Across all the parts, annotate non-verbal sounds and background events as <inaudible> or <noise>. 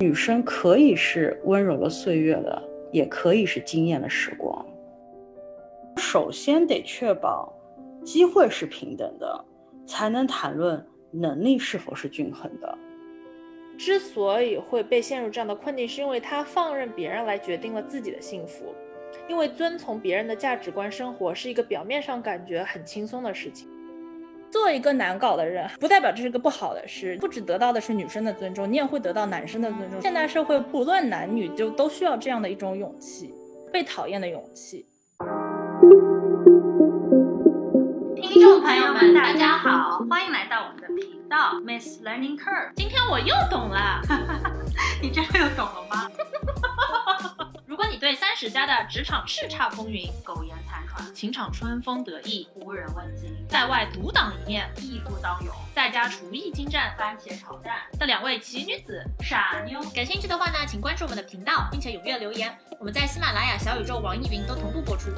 女生可以是温柔的岁月的，也可以是惊艳的时光。首先得确保机会是平等的，才能谈论能力是否是均衡的。之所以会被陷入这样的困境，是因为他放任别人来决定了自己的幸福。因为遵从别人的价值观生活是一个表面上感觉很轻松的事情。做一个难搞的人，不代表这是个不好的事。不只得到的是女生的尊重，你也会得到男生的尊重。现代社会不论男女，就都需要这样的一种勇气，被讨厌的勇气。听众朋友们，大家好，欢迎来到我们的频道 Miss Learning Curve。今天我又懂了，你真的又懂了吗？你对三十加的职场叱咤风云、苟延残喘、情场春风得意、无人问津，在外独当一面、义不当勇，在家厨艺精湛、番茄炒蛋的两位奇女子傻妞，感兴趣的话呢，请关注我们的频道，并且踊跃留言。我们在喜马拉雅、小宇宙、网易云都同步播出。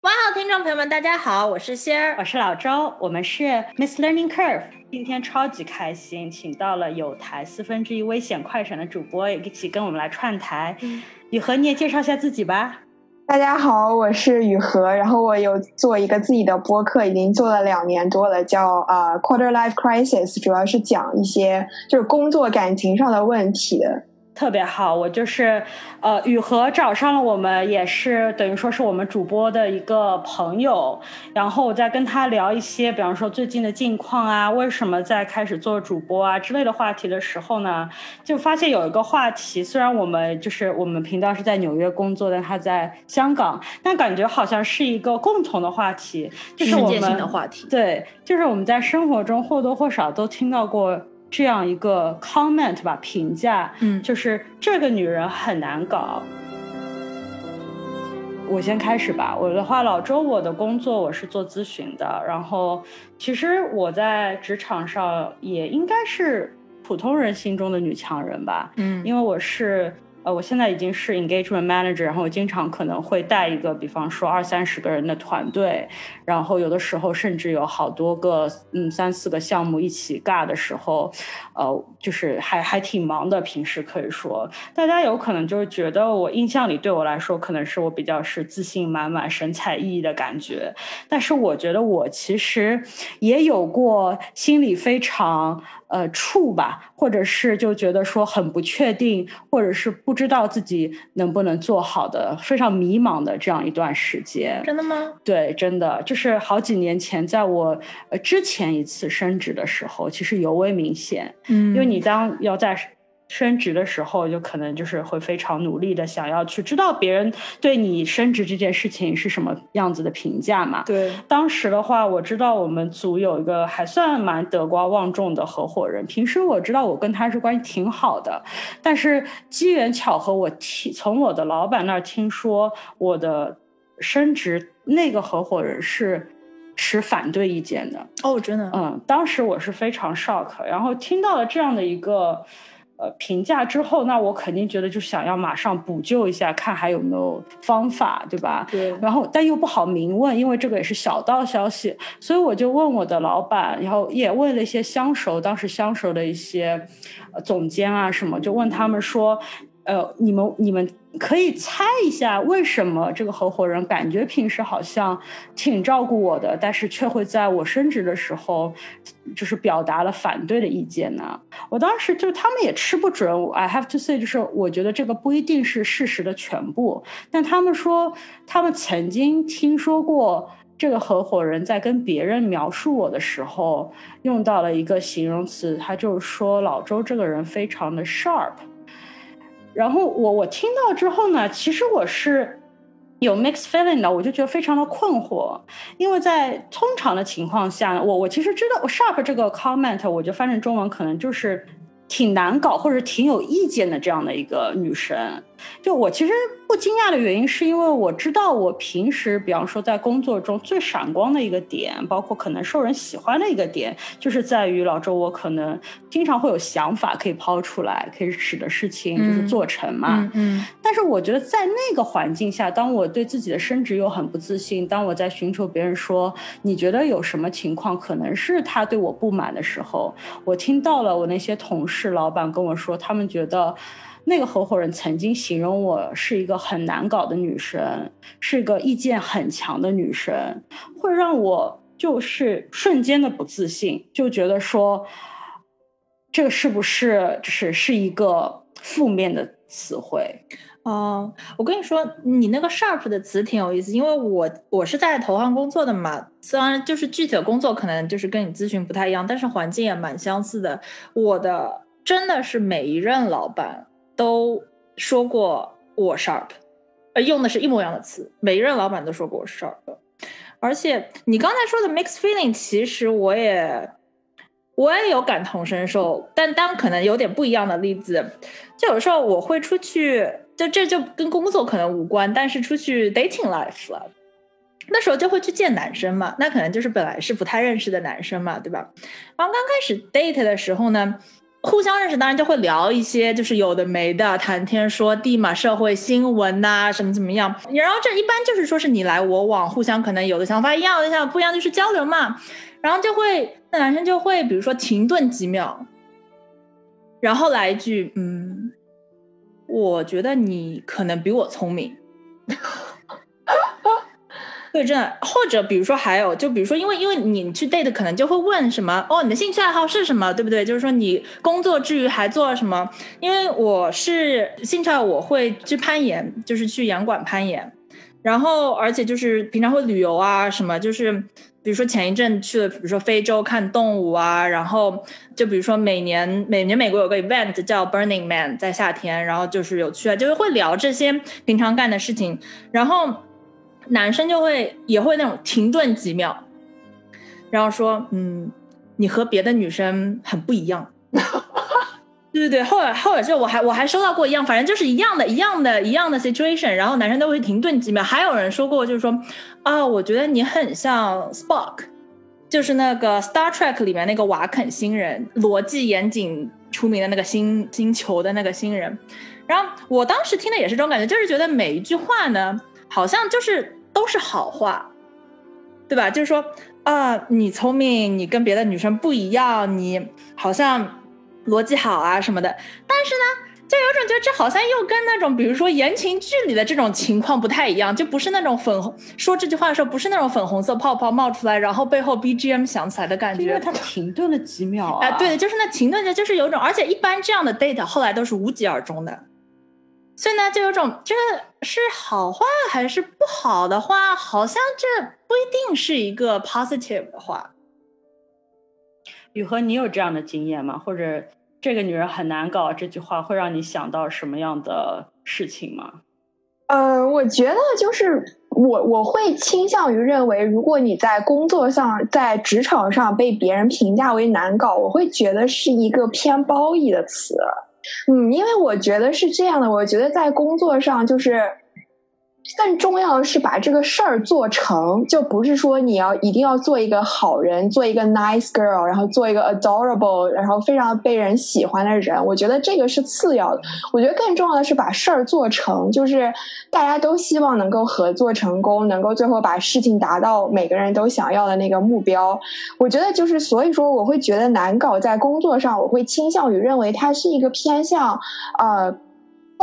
哇哦，听众朋友们，大家好，我是仙儿，我是老周，我们是 Miss Learning Curve。今天超级开心，请到了有台四分之一危险快闪的主播一起跟我们来串台。雨禾，你也介绍一下自己吧。大家好，我是雨禾，然后我有做一个自己的播客，已经做了两年多了，叫啊 Quarter Life Crisis，主要是讲一些就是工作感情上的问题的。特别好，我就是，呃，雨禾找上了我们，也是等于说是我们主播的一个朋友，然后我在跟他聊一些，比方说最近的近况啊，为什么在开始做主播啊之类的话题的时候呢，就发现有一个话题，虽然我们就是我们频道是在纽约工作，但他在香港，但感觉好像是一个共同的话题，就是我们的话题，对，就是我们在生活中或多或少都听到过。这样一个 comment 吧，评价，嗯，就是这个女人很难搞。我先开始吧，我的话，老周，我的工作我是做咨询的，然后其实我在职场上也应该是普通人心中的女强人吧，嗯，因为我是。呃，我现在已经是 engagement manager，然后我经常可能会带一个，比方说二三十个人的团队，然后有的时候甚至有好多个，嗯，三四个项目一起尬的时候，呃，就是还还挺忙的。平时可以说，大家有可能就是觉得我印象里对我来说，可能是我比较是自信满满、神采奕奕的感觉，但是我觉得我其实也有过心里非常。呃，怵吧，或者是就觉得说很不确定，或者是不知道自己能不能做好的，非常迷茫的这样一段时间。真的吗？对，真的，就是好几年前，在我呃之前一次升职的时候，其实尤为明显。嗯，因为你当要在。升职的时候，就可能就是会非常努力的想要去知道别人对你升职这件事情是什么样子的评价嘛。对，当时的话，我知道我们组有一个还算蛮德高望重的合伙人，平时我知道我跟他是关系挺好的，但是机缘巧合，我听从我的老板那儿听说我的升职，那个合伙人是持反对意见的。哦，真的？嗯，当时我是非常 shock，然后听到了这样的一个。呃，评价之后，那我肯定觉得就想要马上补救一下，看还有没有方法，对吧？对。然后，但又不好明问，因为这个也是小道消息，所以我就问我的老板，然后也问了一些相熟，当时相熟的一些总监啊什么，就问他们说。呃，你们你们可以猜一下，为什么这个合伙人感觉平时好像挺照顾我的，但是却会在我升职的时候，就是表达了反对的意见呢？我当时就他们也吃不准，I have to say，就是我觉得这个不一定是事实的全部，但他们说他们曾经听说过这个合伙人在跟别人描述我的时候，用到了一个形容词，他就说老周这个人非常的 sharp。然后我我听到之后呢，其实我是有 mixed feeling 的，我就觉得非常的困惑，因为在通常的情况下，我我其实知道 sharp 这个 comment，我就翻成中文可能就是挺难搞或者挺有意见的这样的一个女生。就我其实不惊讶的原因，是因为我知道我平时，比方说在工作中最闪光的一个点，包括可能受人喜欢的一个点，就是在于老周我可能经常会有想法可以抛出来，可以使得事情就是做成嘛。嗯。但是我觉得在那个环境下，当我对自己的升职又很不自信，当我在寻求别人说你觉得有什么情况可能是他对我不满的时候，我听到了我那些同事、老板跟我说，他们觉得。那个合伙人曾经形容我是一个很难搞的女生，是一个意见很强的女生，会让我就是瞬间的不自信，就觉得说，这个是不是是是一个负面的词汇？哦，我跟你说，你那个 sharp 的词挺有意思，因为我我是在投行工作的嘛，虽然就是具体的工作可能就是跟你咨询不太一样，但是环境也蛮相似的。我的真的是每一任老板。都说过我 sharp，呃，用的是一模一样的词。每一任老板都说过我 sharp，而且你刚才说的 mixed feeling，其实我也我也有感同身受，但当可能有点不一样的例子。就有时候我会出去，就这就跟工作可能无关，但是出去 dating life 了，那时候就会去见男生嘛，那可能就是本来是不太认识的男生嘛，对吧？然后刚开始 date 的时候呢。互相认识，当然就会聊一些，就是有的没的，谈天说地嘛，社会新闻呐，什么怎么样。然后这一般就是说是你来我往，互相可能有的想法一样，有的想不一样，就是交流嘛。然后就会那男生就会，比如说停顿几秒，然后来一句，嗯，我觉得你可能比我聪明。对，真的，或者比如说还有，就比如说，因为因为你去 date 可能就会问什么哦，你的兴趣爱好是什么，对不对？就是说你工作之余还做了什么？因为我是兴趣爱好，我会去攀岩，就是去岩馆攀岩，然后而且就是平常会旅游啊什么，就是比如说前一阵去了，比如说非洲看动物啊，然后就比如说每年每年美国有个 event 叫 Burning Man，在夏天，然后就是有去啊，就是会聊这些平常干的事情，然后。男生就会也会那种停顿几秒，然后说：“嗯，你和别的女生很不一样。<laughs> ”对对对，后来后来就我还我还收到过一样，反正就是一样的一样的一样的 situation，然后男生都会停顿几秒。还有人说过，就是说啊，我觉得你很像 Spock，就是那个 Star Trek 里面那个瓦肯星人，逻辑严谨出名的那个星星球的那个星人。然后我当时听的也是这种感觉，就是觉得每一句话呢。好像就是都是好话，对吧？就是说啊，你聪明，你跟别的女生不一样，你好像逻辑好啊什么的。但是呢，就有种觉得这好像又跟那种比如说言情剧里的这种情况不太一样，就不是那种粉红说这句话的时候不是那种粉红色泡泡冒出来，然后背后 BGM 响起来的感觉。因为他停顿了几秒啊。对的，就是那停顿着，就是有种，而且一般这样的 date 后来都是无疾而终的。所以呢，就有种这是好话还是不好的话，好像这不一定是一个 positive 的话。雨禾，你有这样的经验吗？或者这个女人很难搞这句话会让你想到什么样的事情吗？呃，我觉得就是我我会倾向于认为，如果你在工作上在职场上被别人评价为难搞，我会觉得是一个偏褒义的词。嗯，因为我觉得是这样的，我觉得在工作上就是。更重要的是把这个事儿做成，就不是说你要一定要做一个好人，做一个 nice girl，然后做一个 adorable，然后非常被人喜欢的人。我觉得这个是次要的。我觉得更重要的是把事儿做成，就是大家都希望能够合作成功，能够最后把事情达到每个人都想要的那个目标。我觉得就是所以说，我会觉得难搞在工作上，我会倾向于认为它是一个偏向呃。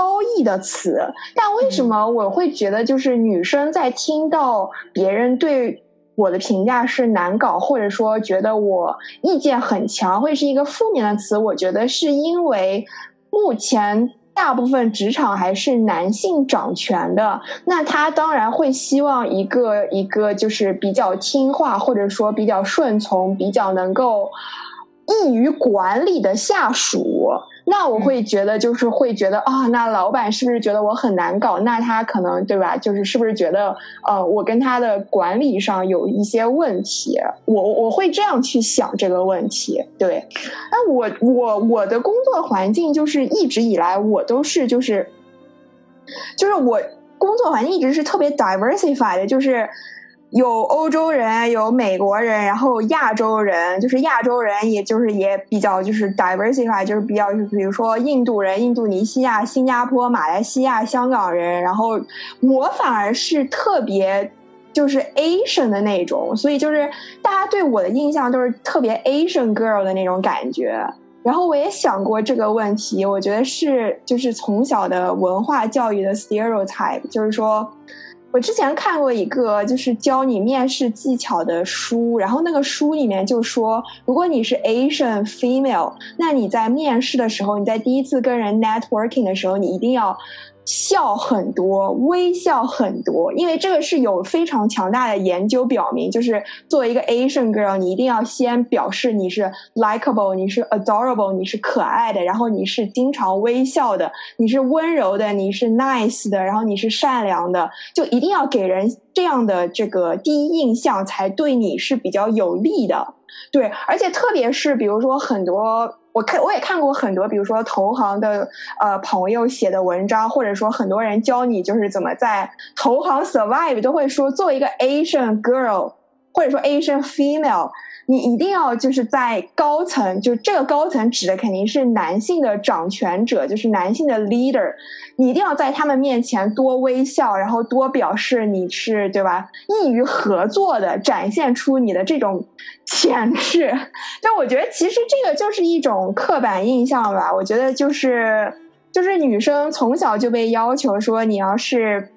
褒义的词，但为什么我会觉得就是女生在听到别人对我的评价是难搞，或者说觉得我意见很强，会是一个负面的词？我觉得是因为目前大部分职场还是男性掌权的，那他当然会希望一个一个就是比较听话，或者说比较顺从，比较能够易于管理的下属。那我会觉得，就是会觉得啊，那老板是不是觉得我很难搞？那他可能对吧？就是是不是觉得呃，我跟他的管理上有一些问题？我我会这样去想这个问题。对，那我我我的工作环境就是一直以来我都是就是就是我工作环境一直是特别 diversified 的，就是有欧洲人，有美国人，然后亚洲人，就是亚洲人，也就是也比较就是 diversified，就是比较就比如说印度人、印度尼西亚、新加坡、马来西亚、香港人，然后我反而是特别。就是 Asian 的那种，所以就是大家对我的印象都是特别 Asian girl 的那种感觉。然后我也想过这个问题，我觉得是就是从小的文化教育的 stereotype，就是说我之前看过一个就是教你面试技巧的书，然后那个书里面就说，如果你是 Asian female，那你在面试的时候，你在第一次跟人 networking 的时候，你一定要。笑很多，微笑很多，因为这个是有非常强大的研究表明，就是作为一个 Asian girl，你一定要先表示你是 likable，你是 adorable，你是可爱的，然后你是经常微笑的，你是温柔的，你是 nice 的，然后你是善良的，就一定要给人这样的这个第一印象，才对你是比较有利的。对，而且特别是比如说很多。我看我也看过很多，比如说投行的呃朋友写的文章，或者说很多人教你就是怎么在投行 survive，都会说作为一个 Asian girl，或者说 Asian female。你一定要就是在高层，就这个高层指的肯定是男性的掌权者，就是男性的 leader。你一定要在他们面前多微笑，然后多表示你是对吧？易于合作的，展现出你的这种 <laughs> 潜质。但我觉得其实这个就是一种刻板印象吧。我觉得就是就是女生从小就被要求说你要是。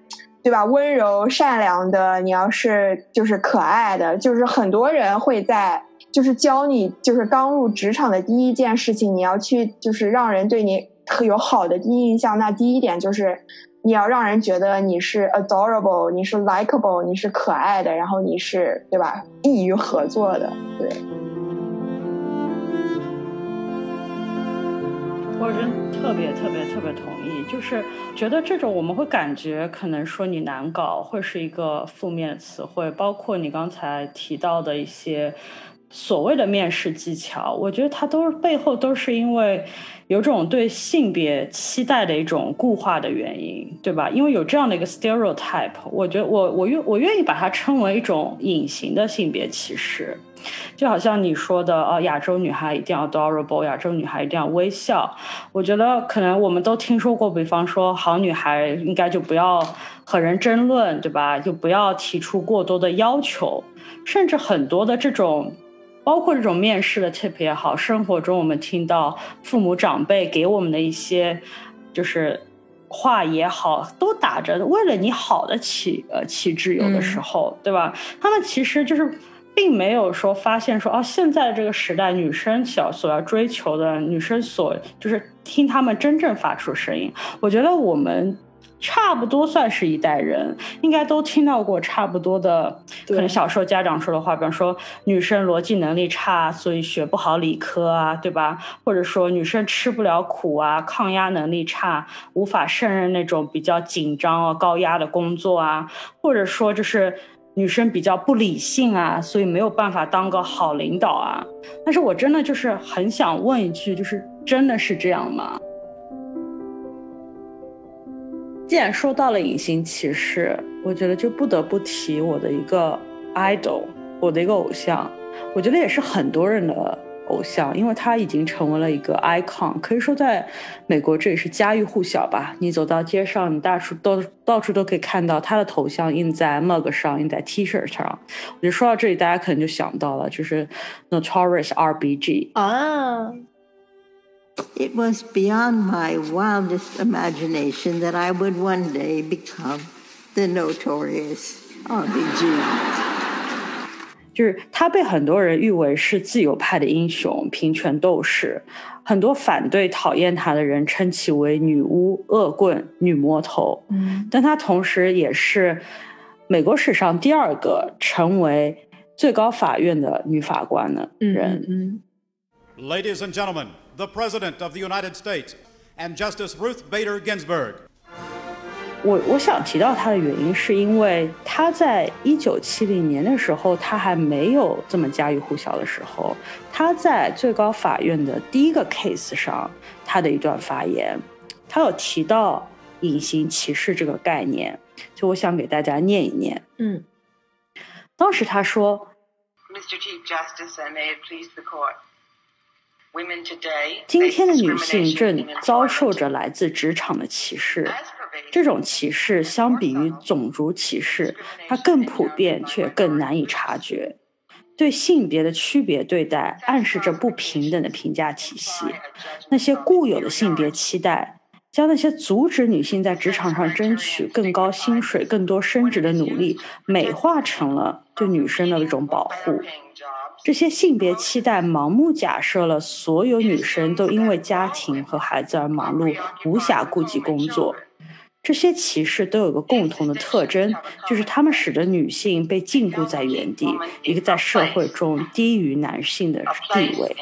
对吧？温柔善良的，你要是就是可爱的，就是很多人会在就是教你，就是刚入职场的第一件事情，你要去就是让人对你有好的第一印象。那第一点就是你要让人觉得你是 adorable，你是 likable，你是可爱的，然后你是对吧？易于合作的，对。我真特别特别特别同，就是觉得这种我们会感觉可能说你难搞会是一个负面词汇，包括你刚才提到的一些所谓的面试技巧，我觉得它都是背后都是因为有种对性别期待的一种固化的原因，对吧？因为有这样的一个 stereotype，我觉得我我愿我愿意把它称为一种隐形的性别歧视。就好像你说的，呃，亚洲女孩一定要 adorable，亚洲女孩一定要微笑。我觉得可能我们都听说过，比方说好女孩应该就不要和人争论，对吧？就不要提出过多的要求，甚至很多的这种，包括这种面试的 tip 也好，生活中我们听到父母长辈给我们的一些就是话也好，都打着为了你好的旗呃旗帜，有的时候，对吧？他们其实就是。并没有说发现说哦，现在这个时代，女生想所要追求的，女生所就是听他们真正发出声音。我觉得我们差不多算是一代人，应该都听到过差不多的，可能小时候家长说的话，比方说女生逻辑能力差，所以学不好理科啊，对吧？或者说女生吃不了苦啊，抗压能力差，无法胜任那种比较紧张啊、高压的工作啊，或者说就是。女生比较不理性啊，所以没有办法当个好领导啊。但是我真的就是很想问一句，就是真的是这样吗？既然说到了隐形歧视，我觉得就不得不提我的一个 idol，我的一个偶像，我觉得也是很多人的。偶像，因为他已经成为了一个 icon，可以说在美国这也是家喻户晓吧。你走到街上，你到处都到处都可以看到他的头像印在 mug 上，印在 T 恤上。我觉得说到这里，大家可能就想到了，就是 Notorious R.B.G. 啊。It was beyond my wildest imagination that I would one day become the Notorious R.B.G. 就是他被很多人誉为是自由派的英雄、平权斗士，很多反对、讨厌他的人称其为女巫、恶棍、女魔头。嗯，但他同时也是美国史上第二个成为最高法院的女法官的人。嗯，Ladies and gentlemen, the President of the United States and Justice Ruth Bader Ginsburg. 我我想提到他的原因，是因为他在一九七零年的时候，他还没有这么家喻户晓的时候，他在最高法院的第一个 case 上，他的一段发言，他有提到 隐形歧视这个概念，就我想给大家念一念。嗯，当时他说 Mr. Chief Justice, and may it please the court. Women today 今天的女性正遭受着来自职场的歧视。这种歧视相比于种族歧视，它更普遍却更难以察觉。对性别的区别对待，暗示着不平等的评价体系。那些固有的性别期待，将那些阻止女性在职场上争取更高薪水、更多升职的努力，美化成了对女生的一种保护。这些性别期待盲目假设了所有女生都因为家庭和孩子而忙碌，无暇顾及工作。这些歧视都有个共同的特征，就是他们使得女性被禁锢在原地，一个在社会中低于男性的地位。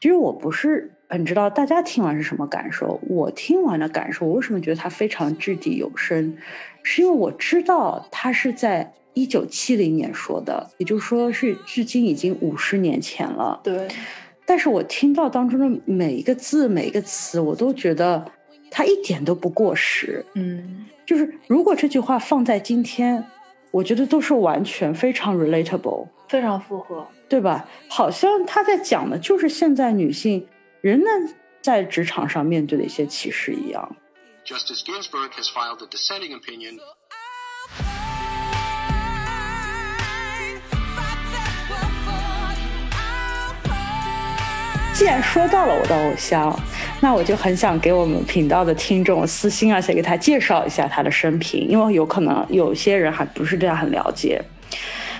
其实我不是很知道大家听完是什么感受。我听完的感受，我为什么觉得它非常掷地有声，是因为我知道他是在一九七零年说的，也就是说是距今已经五十年前了。对，但是我听到当中的每一个字、每一个词，我都觉得它一点都不过时。嗯，就是如果这句话放在今天，我觉得都是完全非常 relatable。非常符合。对吧？好像他在讲的就是现在女性仍然在职场上面对的一些歧视一样。Justice Ginsburg has filed a dissenting opinion 既然说到了我的偶像，那我就很想给我们频道的听众私信，而且给他介绍一下他的生平，因为有可能有些人还不是对他很了解，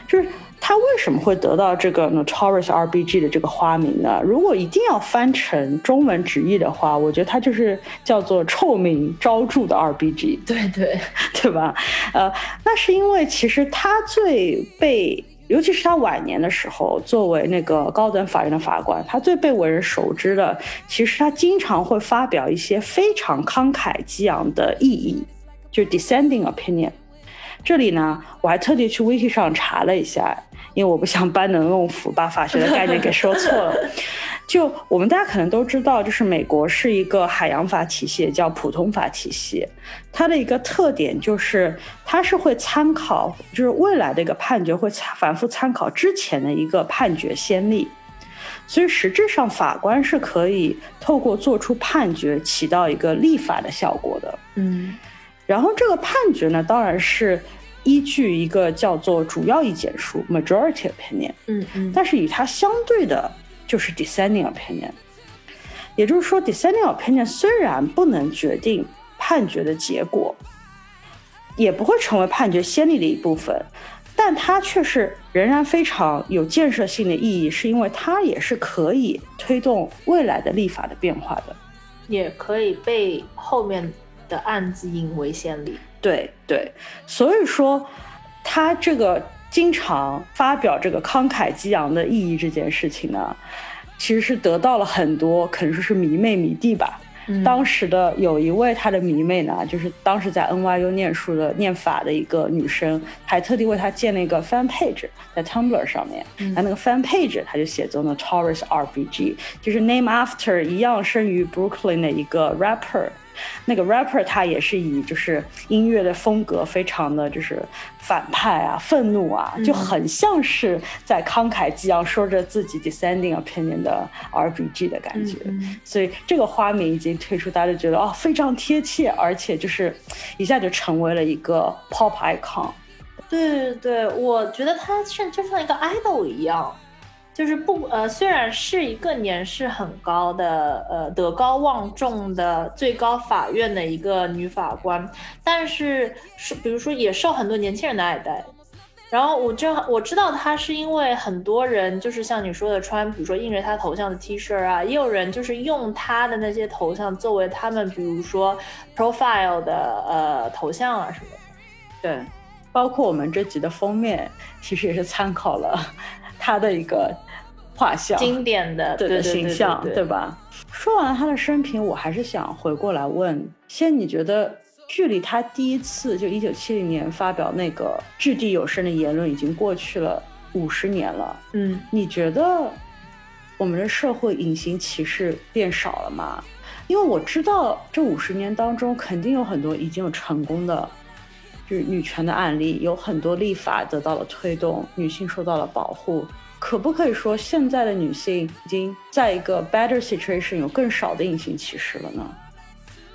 就是。他为什么会得到这个 Notorious RBG 的这个花名呢？如果一定要翻成中文直译的话，我觉得他就是叫做臭名昭著的 RBG。对对，<laughs> 对吧？呃，那是因为其实他最被，尤其是他晚年的时候，作为那个高等法院的法官，他最被为人熟知的，其实他经常会发表一些非常慷慨激昂的意义，就是 dissenting opinion。这里呢，我还特地去 wiki 上查了一下，因为我不想班门弄斧，把法学的概念给说错了。<laughs> 就我们大家可能都知道，就是美国是一个海洋法体系，叫普通法体系。它的一个特点就是，它是会参考，就是未来的一个判决会参反复参考之前的一个判决先例。所以实质上，法官是可以透过做出判决，起到一个立法的效果的。嗯然后这个判决呢，当然是依据一个叫做主要意见书 （majority opinion），嗯嗯，但是与它相对的就是 dissenting opinion。也就是说，dissenting opinion 虽然不能决定判决的结果，也不会成为判决先例的一部分，但它却是仍然非常有建设性的意义，是因为它也是可以推动未来的立法的变化的。也可以被后面的案子引为先例。对对，所以说他这个经常发表这个慷慨激昂的意义这件事情呢，其实是得到了很多可能说是迷妹迷弟吧。嗯当时的有一位他的迷妹呢，就是当时在 NYU 念书的念法的一个女生，还特地为他建了一个 fan page 在 Tumblr 上面。嗯那那个 fan page 他就写作 Notorious RBG，就是 name after 一样生于 Brooklyn 的一个 rapper。那个 rapper 他也是以就是音乐的风格非常的就是反派啊、愤怒啊，就很像是在慷慨激昂说着自己 descending opinion 的 RBG 的感觉。嗯所以这个花名已经推出，大家就觉得哦非常贴切，而且就是一下就成为了一个 pop icon。对对对，我觉得他像就像一个 idol 一样，就是不呃，虽然是一个年事很高的呃德高望重的最高法院的一个女法官，但是是比如说也受很多年轻人的爱戴。然后我就我知道她是因为很多人就是像你说的穿，比如说印着她头像的 T 恤啊，也有人就是用她的那些头像作为他们比如说 profile 的呃头像啊什么的。对，包括我们这集的封面，其实也是参考了他的一个画像。经典的对的形象，对对吧？说完了他的生平，我还是想回过来问，先你觉得距离他第一次就一九七零年发表那个掷地有声的言论已经过去了五十年了，嗯，你觉得我们的社会隐形歧视变少了吗？因为我知道这五十年当中，肯定有很多已经有成功的，就是女权的案例，有很多立法得到了推动，女性受到了保护。可不可以说，现在的女性已经在一个 better situation，有更少的隐形歧视了呢？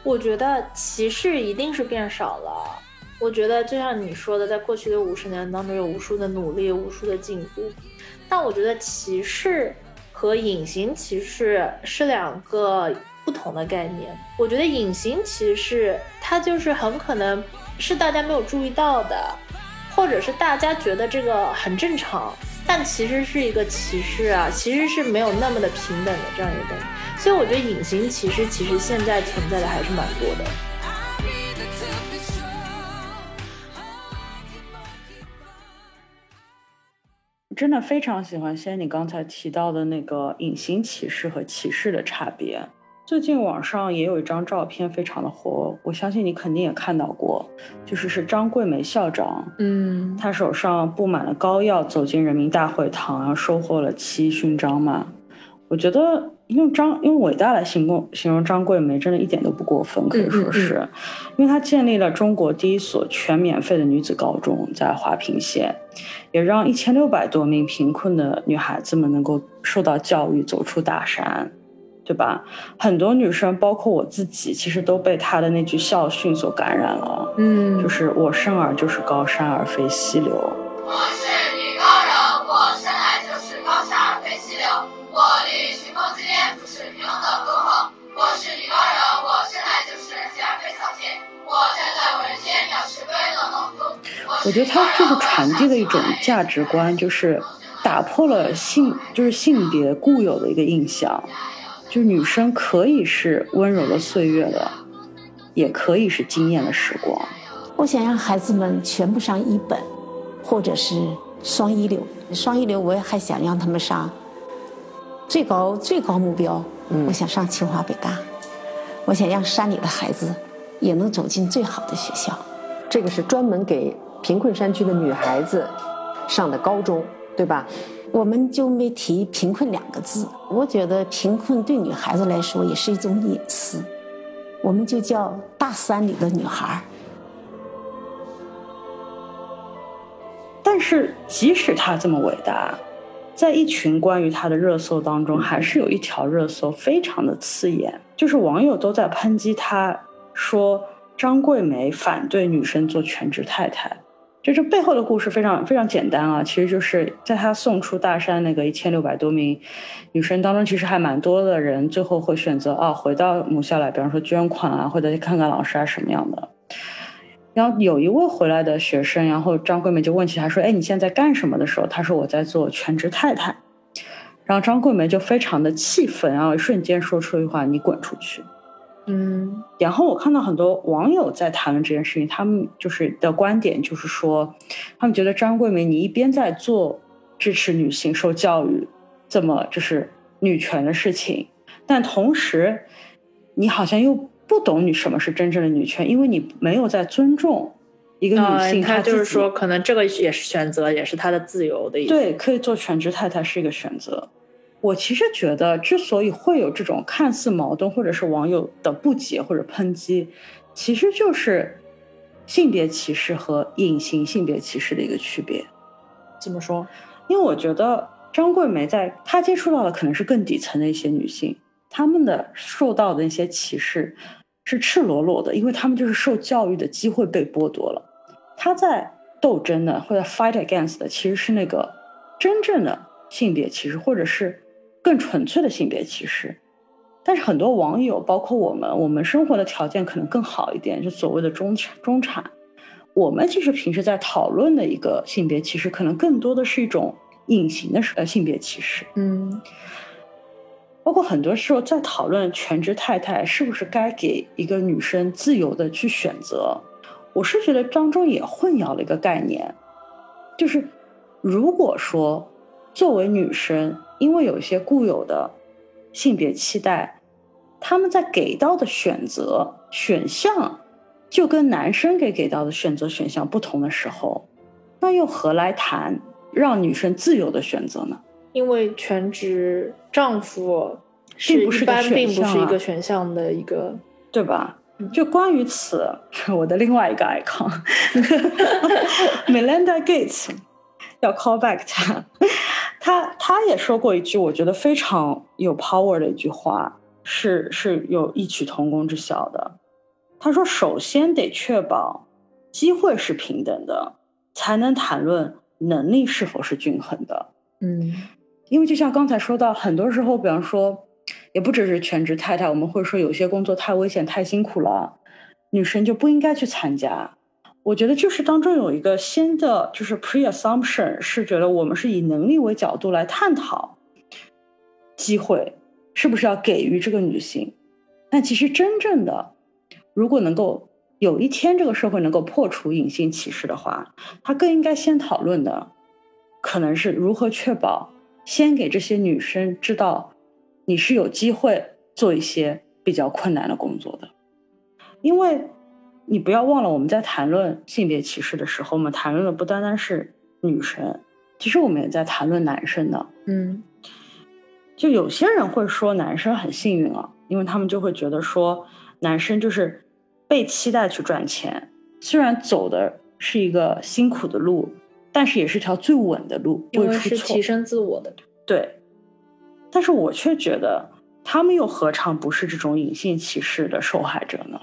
我觉得歧视一定是变少了。我觉得就像你说的，在过去的五十年当中，有无数的努力，无数的进步。但我觉得歧视和隐形歧视是两个不同的概念。我觉得隐形歧视它就是很可能是大家没有注意到的，或者是大家觉得这个很正常。但其实是一个歧视啊，其实是没有那么的平等的这样一个东西，所以我觉得隐形歧视其实现在存在的还是蛮多的。真的非常喜欢先你刚才提到的那个隐形歧视和歧视的差别。最近网上也有一张照片非常的火，我相信你肯定也看到过，就是是张桂梅校长，嗯，她手上布满了膏药走进人民大会堂，然后收获了七勋章嘛。我觉得用张用伟大来形容形容张桂梅，真的一点都不过分，可以说是，因为她建立了中国第一所全免费的女子高中，在华坪县，也让一千六百多名贫困的女孩子们能够受到教育，走出大山。对吧？很多女生，包括我自己，其实都被他的那句校训所感染了。嗯，就是我生而就是高山而非溪流。我是女高人，我生来就是高山而非溪流。我立群峰之巅，不是平庸的隔阂。我是女高人，我生来就是人杰而非草芥。我站在我人间，藐视卑恶农夫。我觉得他就是传递的一种价值观，就是打破了性就是性别固有的一个印象。就女生可以是温柔的岁月的，也可以是惊艳的时光。我想让孩子们全部上一本，或者是双一流。双一流，我也还想让他们上最高最高目标。嗯我想上清华北大，我想让山里的孩子也能走进最好的学校。这个是专门给贫困山区的女孩子上的高中，对吧？我们就没提贫困两个字。我觉得贫困对女孩子来说也是一种隐私，我们就叫大山里的女孩。但是即使她这么伟大，在一群关于她的热搜当中，还是有一条热搜非常的刺眼，就是网友都在抨击她，说张桂梅反对女生做全职太太。就这背后的故事非常非常简单啊，其实就是在他送出大山那个一千六百多名女生当中，其实还蛮多的人最后会选择啊回到母校来，比方说捐款啊，或者去看看老师啊什么样的。然后有一位回来的学生，然后张桂梅就问起他说：“哎，你现在在干什么？”的时候，他说：“我在做全职太太。”然后张桂梅就非常的气愤，然后瞬间说出一句话：“你滚出去。”嗯，然后我看到很多网友在谈论这件事情，他们就是的观点就是说，他们觉得张桂梅你一边在做支持女性受教育这么就是女权的事情，但同时你好像又不懂你什么是真正的女权，因为你没有在尊重一个女性，她就是说，可能这个也是选择，也是她的自由的意思。对，可以做全职太太是一个选择。我其实觉得，之所以会有这种看似矛盾，或者是网友的不解或者抨击，其实就是性别歧视和隐形性别歧视的一个区别。怎么说？因为我觉得张桂梅在她接触到的可能是更底层的一些女性，她们的受到的那些歧视是赤裸裸的，因为她们就是受教育的机会被剥夺了。她在斗争的或者 fight against 的其实是那个真正的性别歧视，或者是。更纯粹的性别歧视，但是很多网友，包括我们，我们生活的条件可能更好一点，就所谓的中产中产。我们其实平时在讨论的一个性别歧视，可能更多的是一种隐形的呃性别歧视。嗯，包括很多时候在讨论全职太太是不是该给一个女生自由的去选择，我是觉得当中也混淆了一个概念，就是如果说作为女生。因为有一些固有的性别期待，他们在给到的选择选项就跟男生给给到的选择选项不同的时候，那又何来谈让女生自由的选择呢？因为全职丈夫并不是一般并不是一个选项的一个。对吧？就关于此，<laughs> 我的另外一个 icon，Melinda <laughs> Gates，要 call back 他，他他也说过一句我觉得非常有 power 的一句话，是是有异曲同工之效的。他说：“首先得确保机会是平等的，才能谈论能力是否是均衡的。”嗯因为就像刚才说到，很多时候，比方说，也不只是全职太太，我们会说有些工作太危险、太辛苦了，女生就不应该去参加。我觉得就是当中有一个先的，就是 pre assumption，是觉得我们是以能力为角度来探讨机会是不是要给予这个女性。但其实真正的，如果能够有一天这个社会能够破除隐性歧视的话，它更应该先讨论的，可能是如何确保。先给这些女生知道，你是有机会做一些比较困难的工作的，因为你不要忘了，我们在谈论性别歧视的时候，我们谈论的不单单是女生，其实我们也在谈论男生的。嗯，就有些人会说男生很幸运啊，因为他们就会觉得说男生就是被期待去赚钱，虽然走的是一个辛苦的路。但是也是条最稳的路，因为是提升自我的。对，但是我却觉得他们又何尝不是这种隐性歧视的受害者呢？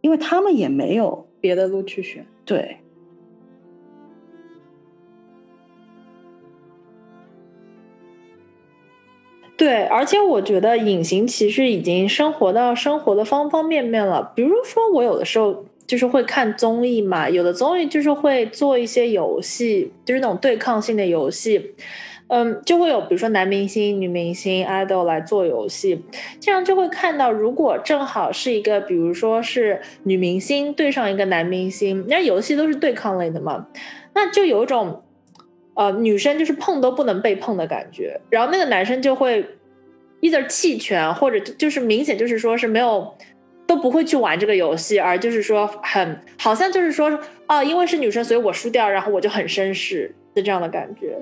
因为他们也没有别的路去选。对，对，而且我觉得隐形其实已经生活到生活的方方面面了。比如说，我有的时候。就是会看综艺嘛，有的综艺就是会做一些游戏，就是那种对抗性的游戏，嗯，就会有比如说男明星、女明星、idol 来做游戏，这样就会看到，如果正好是一个，比如说是女明星对上一个男明星，那游戏都是对抗类的嘛，那就有一种，呃，女生就是碰都不能被碰的感觉，然后那个男生就会，either 弃权，或者就是明显就是说是没有。都不会去玩这个游戏，而就是说很好像就是说哦，因为是女生，所以我输掉，然后我就很绅士的这样的感觉。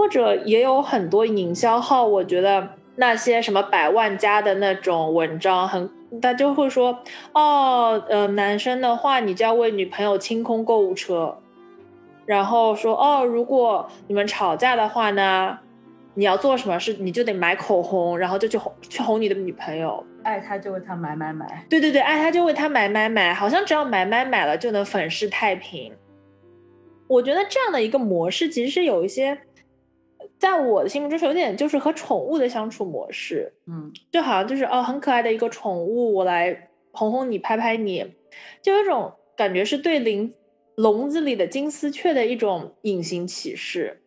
或者也有很多营销号，我觉得那些什么百万加的那种文章，很他就会说哦，呃，男生的话你就要为女朋友清空购物车，然后说哦，如果你们吵架的话呢，你要做什么事，你就得买口红，然后就去哄去哄你的女朋友。爱他就为他买买买，对对对，爱他就为他买买买，好像只要买买买了就能粉饰太平。我觉得这样的一个模式，其实是有一些，在我的心目中是有点就是和宠物的相处模式，嗯，就好像就是哦很可爱的一个宠物，我来哄哄你，拍拍你，就有一种感觉是对笼笼子里的金丝雀的一种隐形歧视。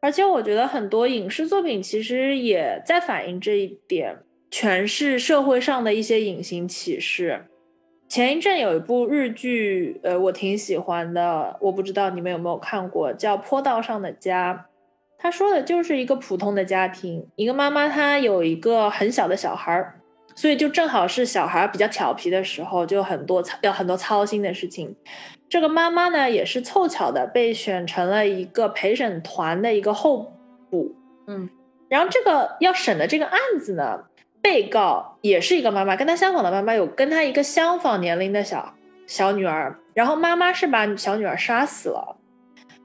而且我觉得很多影视作品其实也在反映这一点。诠释社会上的一些隐形歧视。前一阵有一部日剧，呃，我挺喜欢的，我不知道你们有没有看过，叫《坡道上的家》。他说的就是一个普通的家庭，一个妈妈她有一个很小的小孩儿，所以就正好是小孩比较调皮的时候，就很多操要很多操心的事情。这个妈妈呢，也是凑巧的被选成了一个陪审团的一个候补，嗯，然后这个要审的这个案子呢。被告也是一个妈妈，跟她相仿的妈妈有跟她一个相仿年龄的小小女儿，然后妈妈是把小女儿杀死了，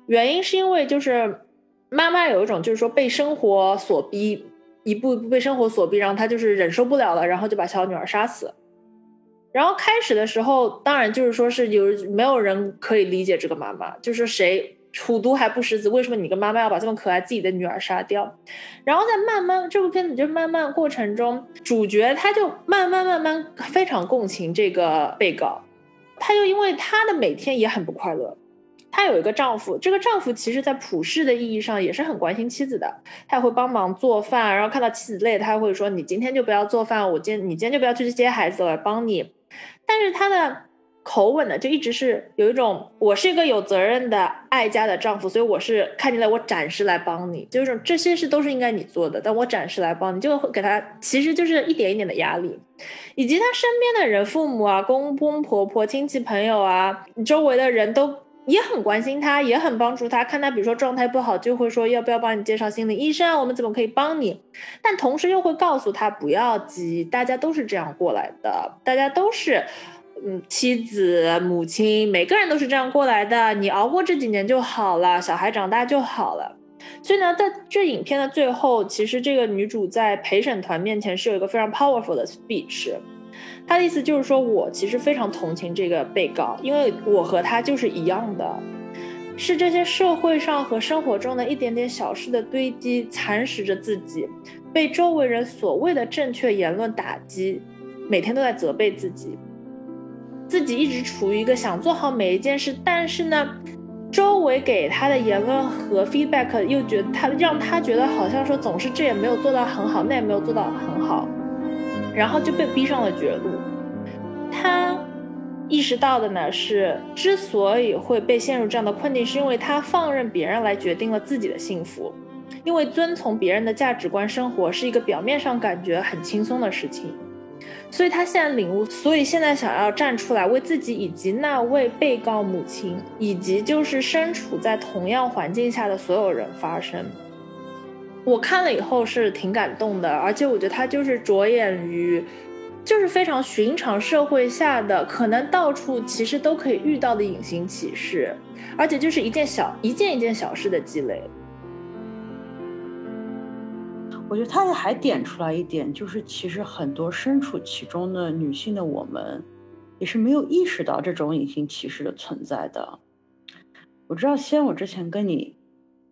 原因是因为就是妈妈有一种就是说被生活所逼，一步一步被生活所逼，然后她就是忍受不了了，然后就把小女儿杀死。然后开始的时候，当然就是说是有没有人可以理解这个妈妈，就是谁。虎毒还不食子，为什么你跟妈妈要把这么可爱自己的女儿杀掉？然后在慢慢这部片子就慢慢过程中，主角他就慢慢慢慢非常共情这个被告，他就因为他的每天也很不快乐。他有一个丈夫，这个丈夫其实在普世的意义上也是很关心妻子的，他也会帮忙做饭，然后看到妻子累，他会说：“你今天就不要做饭，我今你今天就不要去接孩子，我来帮你。”但是他的。口吻呢就一直是有一种，我是一个有责任的爱家的丈夫，所以我是看见了我暂时来帮你，就是这些事都是应该你做的，但我暂时来帮你，就会给他其实就是一点一点的压力，以及他身边的人，父母啊、公公婆婆、亲戚朋友啊，周围的人都也很关心他，也很帮助他。看他比如说状态不好，就会说要不要帮你介绍心理医生啊？我们怎么可以帮你？但同时又会告诉他不要急，大家都是这样过来的，大家都是。嗯，妻子、母亲，每个人都是这样过来的。你熬过这几年就好了，小孩长大就好了。所以呢，在这影片的最后，其实这个女主在陪审团面前是有一个非常 powerful 的 speech。他的意思就是说，我其实非常同情这个被告，因为我和他就是一样的，是这些社会上和生活中的一点点小事的堆积，蚕食着自己，被周围人所谓的正确言论打击，每天都在责备自己。自己一直处于一个想做好每一件事，但是呢，周围给他的言论和 feedback 又觉得他让他觉得好像说总是这也没有做到很好，那也没有做到很好，然后就被逼上了绝路。他意识到的呢是，之所以会被陷入这样的困境，是因为他放任别人来决定了自己的幸福，因为遵从别人的价值观生活是一个表面上感觉很轻松的事情。所以他现在领悟，所以现在想要站出来为自己以及那位被告母亲，以及就是身处在同样环境下的所有人发声。我看了以后是挺感动的，而且我觉得他就是着眼于，就是非常寻常社会下的可能到处其实都可以遇到的隐形歧视，而且就是一件小一件一件小事的积累。我觉得他还点出来一点，就是其实很多身处其中的女性的我们，也是没有意识到这种隐形歧视的存在的。我知道，先我之前跟你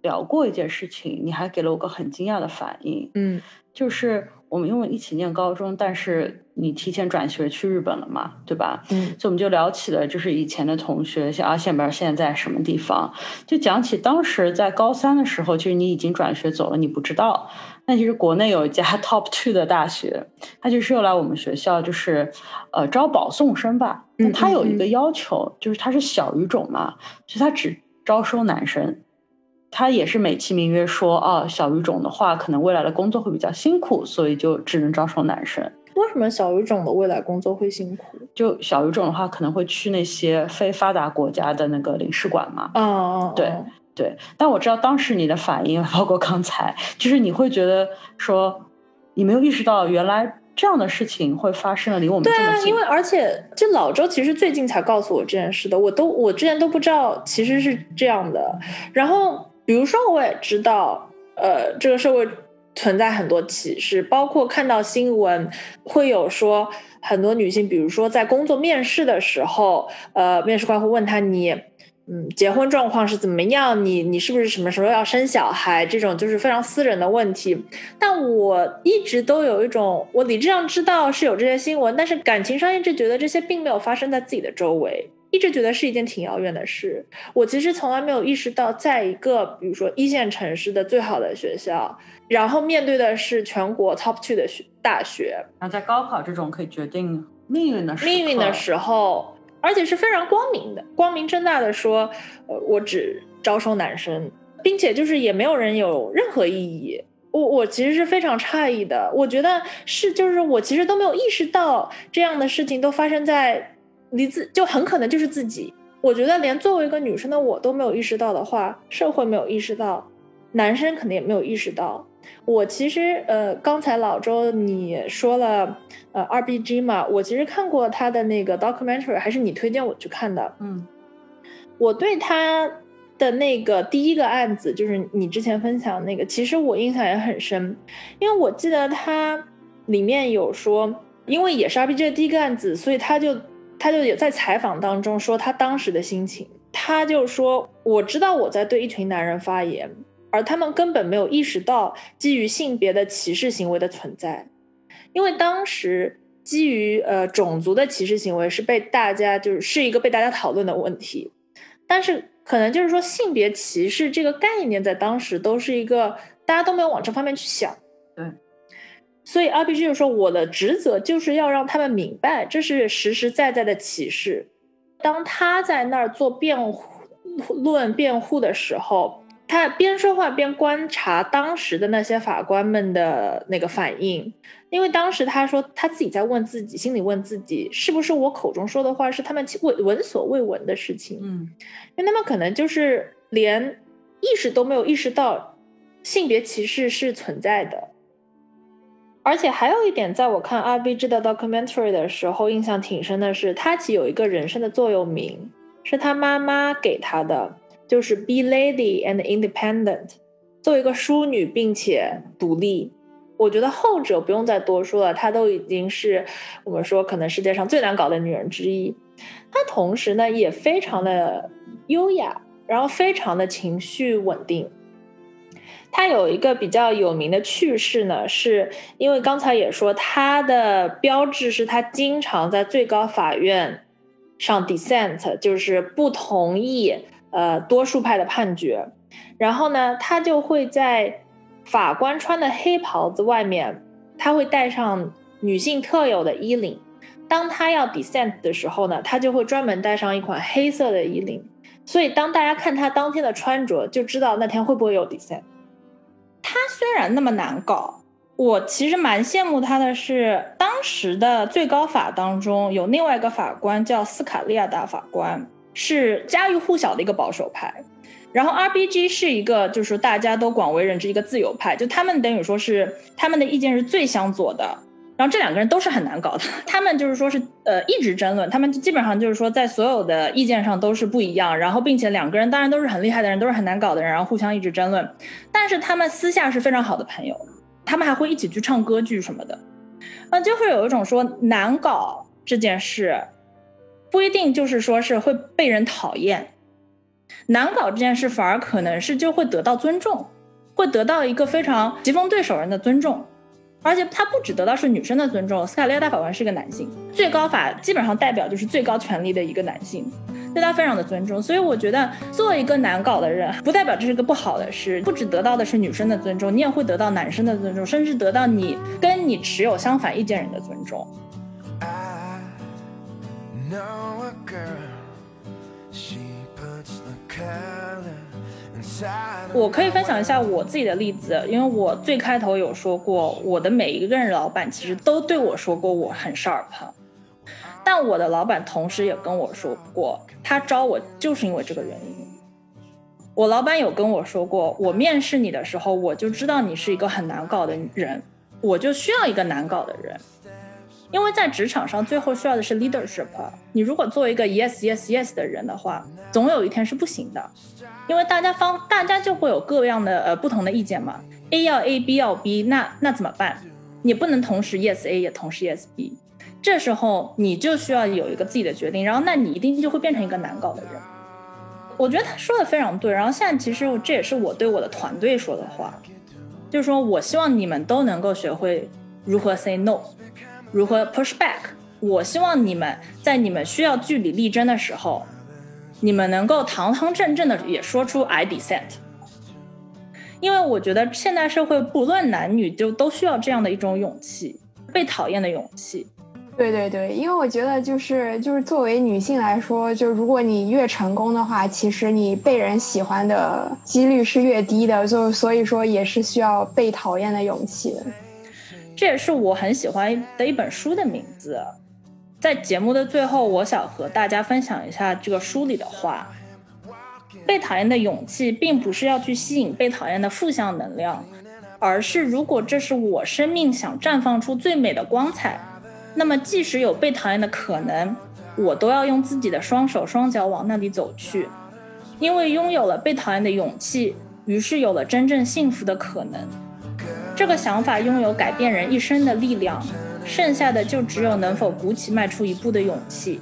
聊过一件事情，你还给了我个很惊讶的反应，嗯，就是。我们因为一起念高中，但是你提前转学去日本了嘛，对吧？嗯，所以我们就聊起了，就是以前的同学，像阿宪边现在在什么地方，就讲起当时在高三的时候，其实你已经转学走了，你不知道。那其实国内有一家 <laughs> top two 的大学，他就是又来我们学校，就是呃招保送生吧。嗯，他有一个要求，就是他是小语种嘛，所以他只招收男生。他也是美其名曰说，啊，小语种的话，可能未来的工作会比较辛苦，所以就只能招收男生。为什么小语种的未来工作会辛苦？就小语种的话，可能会去那些非发达国家的那个领事馆嘛。哦哦，对对。但我知道当时你的反应，包括刚才，就是你会觉得说，你没有意识到原来这样的事情会发生了，离我们这么近。对啊，因为而且就老周其实最近才告诉我这件事的，我都我之前都不知道其实是这样的。然后。比如说，我也知道，呃，这个社会存在很多歧视，包括看到新闻会有说很多女性，比如说在工作面试的时候，呃，面试官会问她你，嗯，结婚状况是怎么样？你你是不是什么时候要生小孩？这种就是非常私人的问题。但我一直都有一种，我理智上知道是有这些新闻，但是感情上一直觉得这些并没有发生在自己的周围。一直觉得是一件挺遥远的事。我其实从来没有意识到，在一个比如说一线城市的最好的学校，然后面对的是全国 top two 的学大学，然后在高考这种可以决定命运的命运的时候，而且是非常光明的、光明正大的说，呃，我只招收男生，并且就是也没有人有任何异议。我我其实是非常诧异的，我觉得是就是我其实都没有意识到这样的事情都发生在。你自就很可能就是自己，我觉得连作为一个女生的我都没有意识到的话，社会没有意识到，男生肯定也没有意识到。我其实呃，刚才老周你说了呃二 B G 嘛，我其实看过他的那个 documentary，还是你推荐我去看的。嗯，我对他的那个第一个案子，就是你之前分享那个，其实我印象也很深，因为我记得他里面有说，因为也是 R B G 的第一个案子，所以他就。他就有在采访当中说他当时的心情，他就说：“我知道我在对一群男人发言，而他们根本没有意识到基于性别的歧视行为的存在，因为当时基于呃种族的歧视行为是被大家就是是一个被大家讨论的问题，但是可能就是说性别歧视这个概念在当时都是一个大家都没有往这方面去想。”对。所以 RPG 就说，我的职责就是要让他们明白，这是实实在在的歧视。当他在那儿做辩护论辩护的时候，他边说话边观察当时的那些法官们的那个反应，因为当时他说他自己在问自己，心里问自己，是不是我口中说的话是他们闻闻所未闻的事情？嗯，因为他们可能就是连意识都没有意识到性别歧视是存在的。而且还有一点，在我看 R B G 的 documentary 的时候，印象挺深的是，他其实有一个人生的座右铭，是他妈妈给他的，就是 Be lady and independent，做一个淑女并且独立。我觉得后者不用再多说了，她都已经是我们说可能世界上最难搞的女人之一。她同时呢也非常的优雅，然后非常的情绪稳定。他有一个比较有名的趣事呢，是因为刚才也说他的标志是他经常在最高法院上 dissent，就是不同意呃多数派的判决。然后呢，他就会在法官穿的黑袍子外面，他会戴上女性特有的衣领。当他要 dissent 的时候呢，他就会专门带上一款黑色的衣领。所以当大家看他当天的穿着，就知道那天会不会有 dissent。他虽然那么难搞，我其实蛮羡慕他的是，当时的最高法当中有另外一个法官叫斯卡利亚大法官，是家喻户晓的一个保守派。然后 R B G 是一个，就是大家都广为人知一个自由派，就他们等于说是他们的意见是最相左的。然后这两个人都是很难搞的，他们就是说是呃一直争论，他们基本上就是说在所有的意见上都是不一样，然后并且两个人当然都是很厉害的人，都是很难搞的人，然后互相一直争论，但是他们私下是非常好的朋友，他们还会一起去唱歌剧什么的，嗯，就会有一种说难搞这件事不一定就是说是会被人讨厌，难搞这件事反而可能是就会得到尊重，会得到一个非常棋逢对手人的尊重。而且他不只得到是女生的尊重，斯卡利亚大法官是个男性，最高法基本上代表就是最高权力的一个男性，对他非常的尊重。所以我觉得做一个难搞的人，不代表这是个不好的事。不只得到的是女生的尊重，你也会得到男生的尊重，甚至得到你跟你持有相反意见人的尊重。我可以分享一下我自己的例子，因为我最开头有说过，我的每一个人老板其实都对我说过我很 sharp，但我的老板同时也跟我说过，他招我就是因为这个原因。我老板有跟我说过，我面试你的时候，我就知道你是一个很难搞的人，我就需要一个难搞的人。因为在职场上，最后需要的是 leadership。你如果做一个 yes yes yes 的人的话，总有一天是不行的，因为大家方大家就会有各样的呃不同的意见嘛。A 要 A，B 要 B，那那怎么办？你不能同时 yes A 也同时 yes B。这时候你就需要有一个自己的决定，然后那你一定就会变成一个难搞的人。我觉得他说的非常对。然后现在其实这也是我对我的团队说的话，就是说我希望你们都能够学会如何 say no。如何 push back？我希望你们在你们需要据理力争的时候，你们能够堂堂正正的也说出 I dissent。因为我觉得现代社会不论男女，就都需要这样的一种勇气，被讨厌的勇气。对对对，因为我觉得就是就是作为女性来说，就如果你越成功的话，其实你被人喜欢的几率是越低的，就所以说也是需要被讨厌的勇气。这也是我很喜欢的一本书的名字。在节目的最后，我想和大家分享一下这个书里的话：被讨厌的勇气，并不是要去吸引被讨厌的负向能量，而是如果这是我生命想绽放出最美的光彩，那么即使有被讨厌的可能，我都要用自己的双手双脚往那里走去，因为拥有了被讨厌的勇气，于是有了真正幸福的可能。这个想法拥有改变人一生的力量，剩下的就只有能否鼓起迈出一步的勇气。